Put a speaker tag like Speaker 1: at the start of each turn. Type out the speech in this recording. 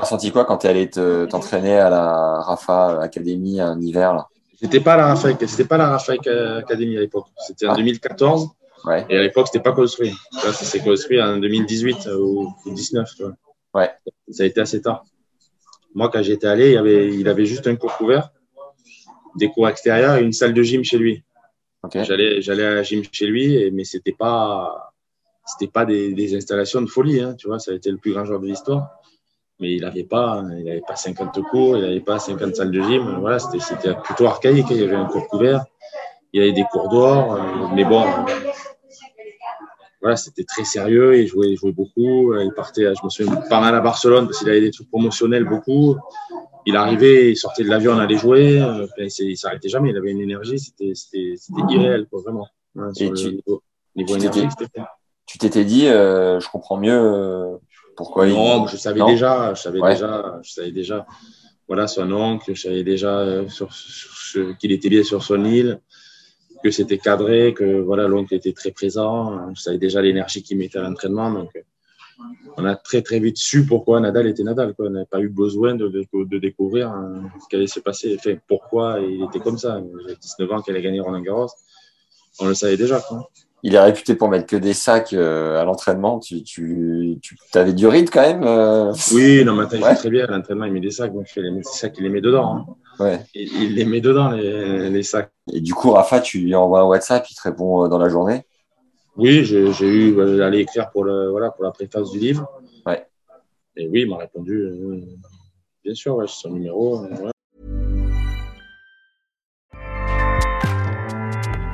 Speaker 1: T'as ressenti quoi quand t'es allé te- t'entraîner à la Rafa Academy un hiver là?
Speaker 2: C'était pas la Rafa, c'était pas la Rafa Academy à l'époque. C'était en
Speaker 1: Ah.
Speaker 2: 2014
Speaker 1: Ouais.
Speaker 2: et à l'époque c'était pas construit. Là, ça s'est construit en 2018 ou 2019. Tu vois.
Speaker 1: Ouais.
Speaker 2: Ça a été assez tard. Moi, quand j'étais allé, il avait, il avait juste un cours couvert, des cours extérieurs et une salle de gym chez lui.
Speaker 1: Ok.
Speaker 2: J'allais, j'allais à la gym chez lui, mais c'était pas, c'était pas des, des installations de folie, hein, tu vois. Ça a été le plus grand joueur de l'histoire. Mais il avait pas, il avait pas 50 cours, il avait pas 50 salles de gym. Voilà, c'était, c'était plutôt archaïque. Il y avait un cours couvert, il y avait des cours dehors, euh, mais bon. euh, Voilà, c'était très sérieux. Il jouait, il jouait beaucoup. Euh, Il partait, je me souviens, pas mal à Barcelone parce qu'il avait des trucs promotionnels beaucoup. Il arrivait, il sortait de l'avion, on allait jouer. il il s'arrêtait jamais. Il avait une énergie, c'était, c'était, c'était irréel, quoi, vraiment. Ouais, sur
Speaker 1: Et
Speaker 2: le
Speaker 1: tu-
Speaker 2: niveau, niveau
Speaker 1: tu
Speaker 2: énergie,
Speaker 1: t'étais-
Speaker 2: c'était
Speaker 1: Tu t'étais dit, euh, je comprends mieux euh, pourquoi il.
Speaker 2: non, je savais
Speaker 1: Non
Speaker 2: déjà, je savais
Speaker 1: Ouais.
Speaker 2: déjà, je savais déjà, voilà, son oncle, je savais déjà euh, sur, sur- sur- qu'il était bien sur son île, que c'était cadré, que voilà, l'oncle était très présent, je savais déjà l'énergie qu'il mettait à l'entraînement, donc euh, on a très très vite su pourquoi Nadal était Nadal, quoi. On n'a pas eu besoin de, de, de découvrir euh, ce qui allait se passer, enfin, pourquoi il était comme ça. A 19 ans qu'il allait gagner Roland Garros, on le savait déjà, quoi.
Speaker 1: Il est réputé pour mettre que des sacs euh, à l'entraînement. Tu, tu, tu avais du rythme quand même euh
Speaker 2: Oui, non, attends, il
Speaker 1: Ouais.
Speaker 2: fait très bien. À l'entraînement, il met des sacs. Donc, il fait les sacs, il les met dedans. hein.
Speaker 1: Ouais.
Speaker 2: Il, il les met dedans, les, les sacs.
Speaker 1: Et du coup, Rafa, tu lui envoies un WhatsApp, il te répond euh, dans la journée?
Speaker 2: Oui, j'ai eu aller écrire pour, le, voilà, pour la préface du livre.
Speaker 1: Ouais.
Speaker 2: Et oui, il m'a répondu, euh, bien sûr, ouais, c'est son numéro. ouais.